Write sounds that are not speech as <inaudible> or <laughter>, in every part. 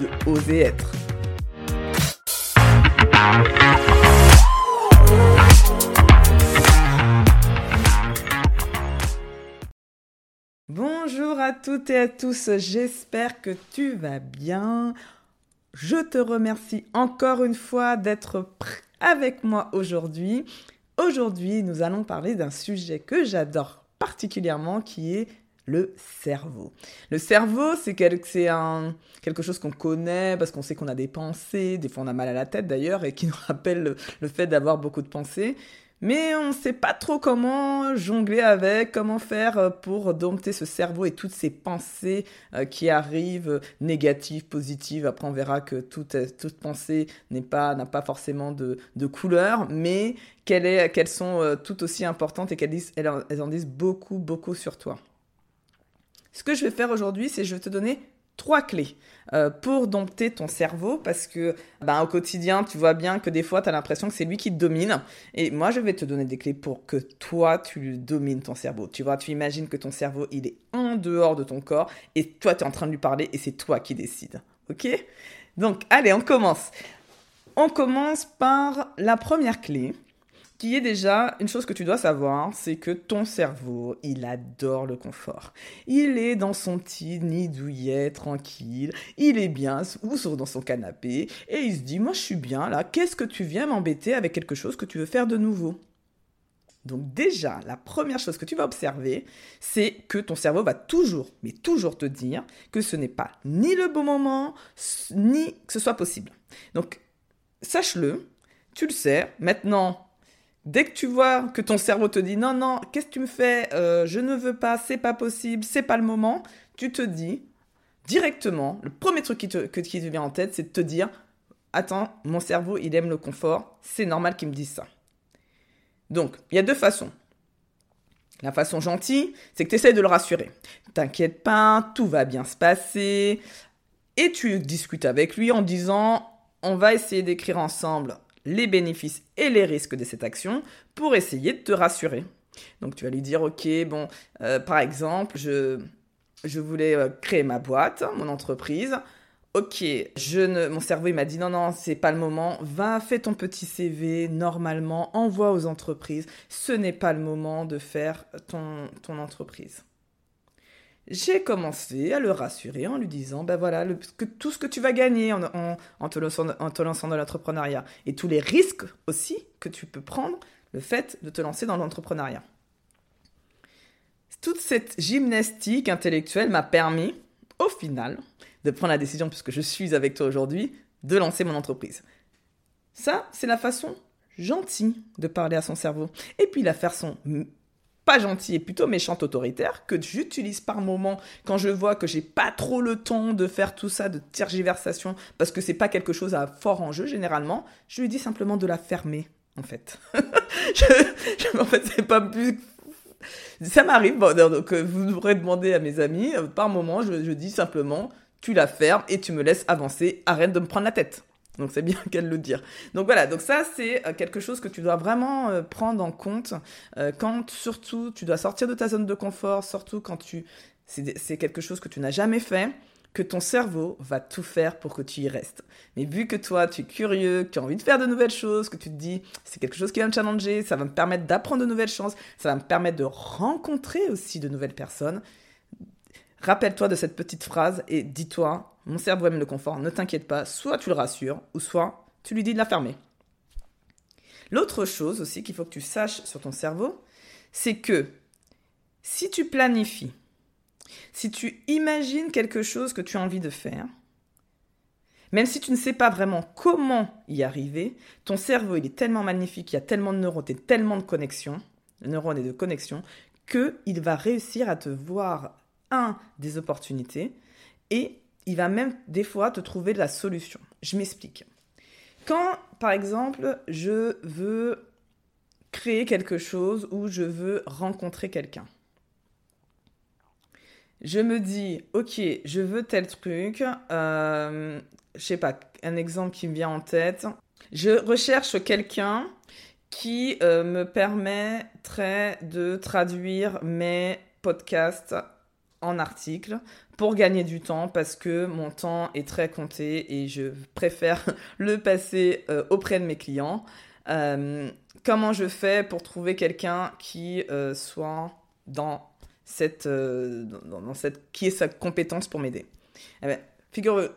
de Oser être. Bonjour à toutes et à tous, j'espère que tu vas bien. Je te remercie encore une fois d'être avec moi aujourd'hui. Aujourd'hui, nous allons parler d'un sujet que j'adore particulièrement qui est le cerveau. Le cerveau, c'est quelque chose qu'on connaît parce qu'on sait qu'on a des pensées, des fois on a mal à la tête d'ailleurs, et qui nous <laughs> rappelle le fait d'avoir beaucoup de pensées mais on ne sait pas trop comment jongler avec, comment faire euh, pour dompter ce cerveau et toutes ces pensées euh, qui arrivent, négatives, positives. Après, on verra que toute, toute pensée pas, n'a pas forcément de, couleur, mais qu'elles, sont euh, tout aussi importantes et qu'elles elles en disent beaucoup, beaucoup sur toi. Ce que je vais faire aujourd'hui, c'est je vais te donner trois clés euh, pour dompter ton cerveau parce que ben, au quotidien, tu vois bien que des fois, tu as l'impression que c'est lui qui te domine. Et moi, je vais te donner des clés pour que toi, tu domines ton cerveau. Tu vois, tu imagines que ton cerveau, il est en dehors de ton corps et toi, tu es en train de lui parler et c'est toi qui décides. OK? Donc, allez, on commence. On commence par la première clé qui est déjà une chose que tu dois savoir, c'est que ton cerveau, il adore le confort. Il est dans son petit nid douillet, tranquille, il est bien ou dans son canapé, et il se dit, moi je suis bien là, qu'est-ce que tu viens m'embêter avec quelque chose que tu veux faire de nouveau? Donc déjà, la première chose que tu vas observer, c'est que ton cerveau va toujours, mais toujours te dire que ce n'est pas ni le bon moment, ni que ce soit possible. Donc, sache-le, tu le sais, maintenant, Dès que tu vois que ton cerveau te dit non, non, qu'est-ce que tu me fais euh, Je ne veux pas, c'est pas possible, c'est pas le moment, tu te dis directement, le premier truc qui te, vient en tête, c'est de te dire attends, mon cerveau, il aime le confort, c'est normal qu'il me dise ça. Donc, il y a deux façons. La façon gentille, c'est que tu essaies de le rassurer. T'inquiète pas, tout va bien se passer. Et tu discutes avec lui en disant on va essayer d'écrire ensemble les bénéfices et les risques de cette action pour essayer de te rassurer. Donc tu vas lui dire, ok, bon, euh, par exemple, je, je voulais euh, créer ma boîte, mon entreprise. Ok, je ne, mon cerveau il m'a dit non non c'est pas le moment. Va fais ton petit CV normalement, envoie aux entreprises. Ce n'est pas le moment de faire ton ton entreprise j'ai commencé à le rassurer en lui disant, ben voilà, que, tout ce que tu vas gagner en, te, lançant, en te lançant dans l'entrepreneuriat et tous les risques aussi que tu peux prendre le fait de te lancer dans l'entrepreneuriat. Toute cette gymnastique intellectuelle m'a permis, au final, de prendre la décision, puisque je suis avec toi aujourd'hui, de lancer mon entreprise. Ça, c'est la façon gentille de parler à son cerveau. Et puis la façon pas gentil et plutôt méchante autoritaire que j'utilise par moment quand je vois que j'ai pas trop le temps de faire tout ça de tergiversation parce que c'est pas quelque chose à fort enjeu généralement, je lui dis simplement de la fermer en fait. <laughs> je, en fait c'est pas plus ça m'arrive donc euh, vous pourrez demander à mes amis euh, par moment je, je dis simplement tu la fermes et tu me laisses avancer, arrête de me prendre la tête. Donc c'est bien <laughs> qu'elle le dire. Donc voilà, donc ça c'est euh, quelque chose que tu dois vraiment euh, prendre en compte euh, quand surtout tu dois sortir de ta zone de confort, surtout quand tu c'est quelque chose que tu n'as jamais fait, que ton cerveau va tout faire pour que tu y restes. Mais vu que toi tu es curieux, que tu as envie de faire de nouvelles choses, que tu te dis c'est quelque chose qui va me challenger, ça va me permettre d'apprendre de nouvelles choses, ça va me permettre de rencontrer aussi de nouvelles personnes. Rappelle-toi de cette petite phrase et dis-toi mon cerveau aime le confort, ne t'inquiète pas, soit tu le rassures, ou soit tu lui dis de la fermer. L'autre chose aussi qu'il faut que tu saches sur ton cerveau, c'est que si tu planifies, si tu imagines quelque chose que tu as envie de faire, même si tu ne sais pas vraiment comment y arriver, ton cerveau il est tellement magnifique, il y a tellement de neurones et tellement de connexions, de neurones et de connexions, qu'il va réussir à te voir des opportunités et il va même des fois te trouver la solution. Je m'explique. Quand, par exemple, je veux créer quelque chose ou je veux rencontrer quelqu'un, je me dis, ok, je veux tel truc, euh, je sais pas, un exemple qui me vient en tête. Je recherche quelqu'un qui euh, me permettrait de traduire mes podcasts en articles pour gagner du temps parce que mon temps est très compté et je préfère <laughs> le passer euh, auprès de mes clients. Euh, comment je fais pour trouver quelqu'un qui soit dans cette, dans, cette qui est sa compétence pour m'aider? Eh ben, Figure,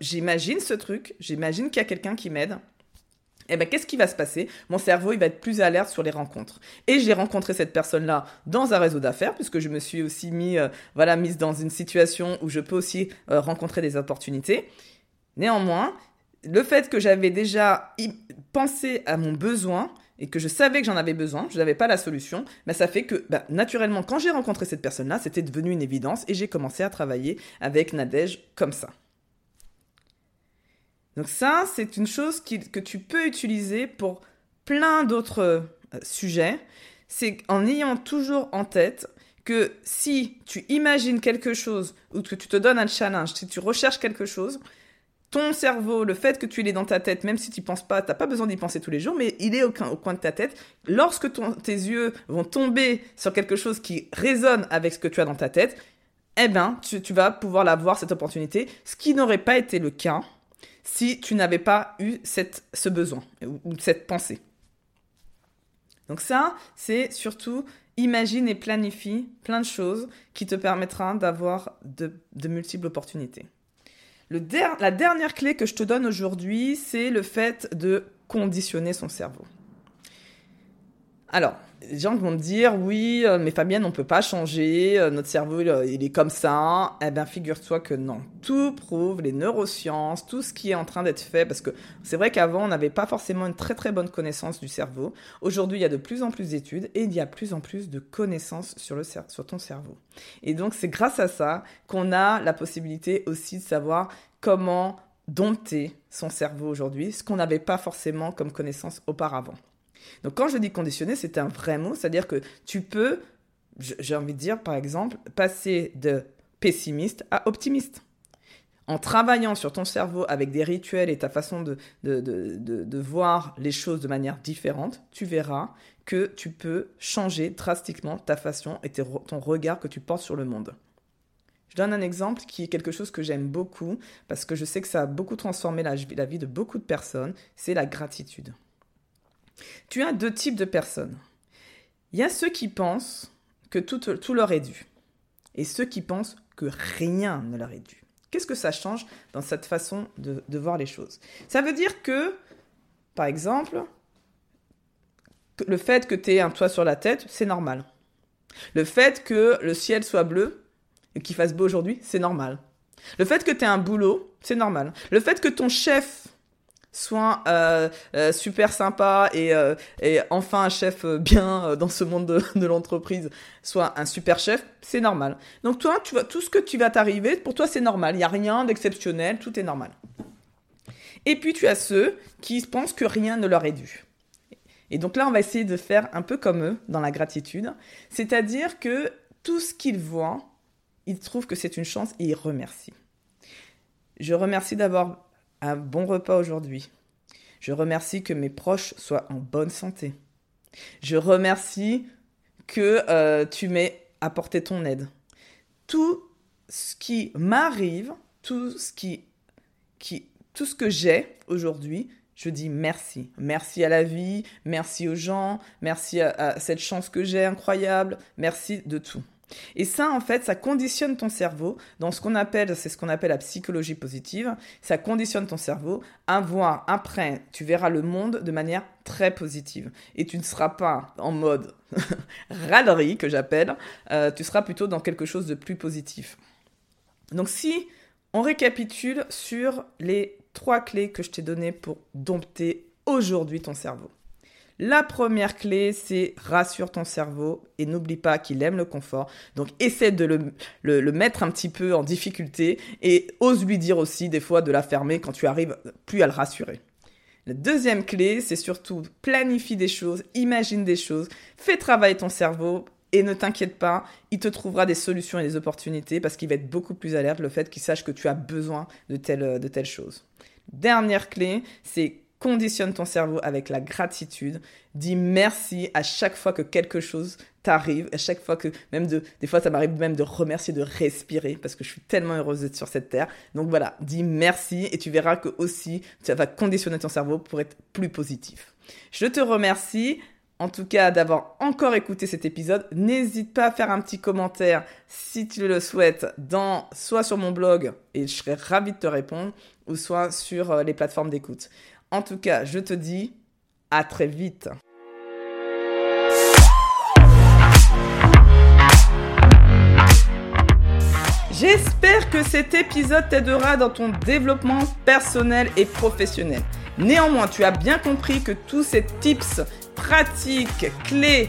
j'imagine ce truc, j'imagine qu'il y a quelqu'un qui m'aide. Eh ben, qu'est-ce qui va se passer? Mon cerveau, il va être plus alerte sur les rencontres. Et j'ai rencontré cette personne-là dans un réseau d'affaires, puisque je me suis aussi mis, euh, voilà, mise dans une situation où je peux aussi euh, rencontrer des opportunités. Néanmoins, le fait que j'avais déjà pensé à mon besoin et que je savais que j'en avais besoin, je n'avais pas la solution, mais ça fait que bah, naturellement, quand j'ai rencontré cette personne-là, c'était devenu une évidence et j'ai commencé à travailler avec Nadège comme ça. Donc ça, c'est une chose que tu peux utiliser pour plein d'autres euh, sujets. C'est en ayant toujours en tête que si tu imagines quelque chose ou que tu te donnes un challenge, si tu recherches quelque chose, ton cerveau, le fait que tu l'aies dans ta tête, même si tu n'y penses pas, tu n'as pas besoin d'y penser tous les jours, mais il est au, coin de ta tête. Lorsque tes yeux vont tomber sur quelque chose qui résonne avec ce que tu as dans ta tête, eh bien, tu, tu vas pouvoir la voir, cette opportunité, ce qui n'aurait pas été le cas si tu n'avais pas eu ce besoin ou, cette pensée. Donc ça, c'est surtout imagine et planifie plein de choses qui te permettra d'avoir de, multiples opportunités. La dernière clé que je te donne aujourd'hui, c'est le fait de conditionner son cerveau. Alors, les gens vont me dire oui, euh, mais Fabienne, on peut pas changer, euh, notre cerveau il, est comme ça. Eh bien, figure-toi que non. Tout prouve, les neurosciences, tout ce qui est en train d'être fait, parce que c'est vrai qu'avant on n'avait pas forcément une très très bonne connaissance du cerveau. Aujourd'hui, il y a de plus en plus d'études et il y a plus en plus de connaissances sur sur ton cerveau. Et donc c'est grâce à ça qu'on a la possibilité aussi de savoir comment dompter son cerveau aujourd'hui, ce qu'on n'avait pas forcément comme connaissance auparavant. Donc quand je dis conditionner, c'est un vrai mot, c'est-à-dire que tu peux, j'ai envie de dire par exemple, passer de pessimiste à optimiste. En travaillant sur ton cerveau avec des rituels et ta façon de, de, de, de voir les choses de manière différente, tu verras que tu peux changer drastiquement ta façon et ton regard que tu portes sur le monde. Je donne un exemple qui est quelque chose que j'aime beaucoup parce que je sais que ça a beaucoup transformé la, la vie de beaucoup de personnes, c'est la gratitude. Tu as deux types de personnes. Il y a ceux qui pensent que tout, leur est dû et ceux qui pensent que rien ne leur est dû. Qu'est-ce que ça change dans cette façon de, de voir les choses? Ça veut dire que, par exemple, le fait que tu aies un toit sur la tête, c'est normal. Le fait que le ciel soit bleu et qu'il fasse beau aujourd'hui, c'est normal. Le fait que tu aies un boulot, c'est normal. Le fait que ton chef soit euh, euh, super sympa et, euh, et, enfin un chef bien dans ce monde de, <laughs> de l'entreprise, soit un super chef, c'est normal. Donc toi, tu vois, tout ce que tu vas t'arriver, pour toi c'est normal, il n'y a rien d'exceptionnel, tout est normal. Et puis tu as ceux qui pensent que rien ne leur est dû. Et donc là, on va essayer de faire un peu comme eux dans la gratitude, c'est-à-dire que tout ce qu'ils voient, ils trouvent que c'est une chance et ils remercient. Je remercie d'avoir un bon repas aujourd'hui. Je remercie que mes proches soient en bonne santé. Je remercie que euh, tu m'aies apporté ton aide. Tout ce qui m'arrive, tout ce qui, qui, tout ce que j'ai aujourd'hui, je dis merci. Merci à la vie, merci aux gens, merci à cette chance que j'ai incroyable, merci de tout. Et ça, en fait, ça conditionne ton cerveau dans ce qu'on appelle, c'est ce qu'on appelle la psychologie positive. Ça conditionne ton cerveau à voir après, tu verras le monde de manière très positive. Et tu ne seras pas en mode <laughs> râlerie, que j'appelle, euh, tu seras plutôt dans quelque chose de plus positif. Donc si on récapitule sur les trois clés que je t'ai données pour dompter aujourd'hui ton cerveau. La première clé, c'est rassure ton cerveau et n'oublie pas qu'il aime le confort. Donc essaie de le, mettre un petit peu en difficulté et ose lui dire aussi des fois de la fermer quand tu arrives plus à le rassurer. La deuxième clé, c'est surtout planifie des choses, imagine des choses, fais travailler ton cerveau et ne t'inquiète pas, il te trouvera des solutions et des opportunités parce qu'il va être beaucoup plus alerte le fait qu'il sache que tu as besoin de telle, de telle chose. Dernière clé, c'est conditionne ton cerveau avec la gratitude. Dis merci à chaque fois que quelque chose t'arrive, à chaque fois que, même de, des fois ça m'arrive même de remercier de respirer parce que je suis tellement heureuse d'être sur cette terre. Donc voilà, dis merci et tu verras que aussi ça va conditionner ton cerveau pour être plus positif. Je te remercie en tout cas d'avoir encore écouté cet épisode. N'hésite pas à faire un petit commentaire si tu le souhaites, dans, soit sur mon blog, et je serai ravie de te répondre, ou soit sur euh, les plateformes d'écoute. En tout cas, je te dis à très vite. J'espère que cet épisode t'aidera dans ton développement personnel et professionnel. Néanmoins, tu as bien compris que tous ces tips pratique, clés,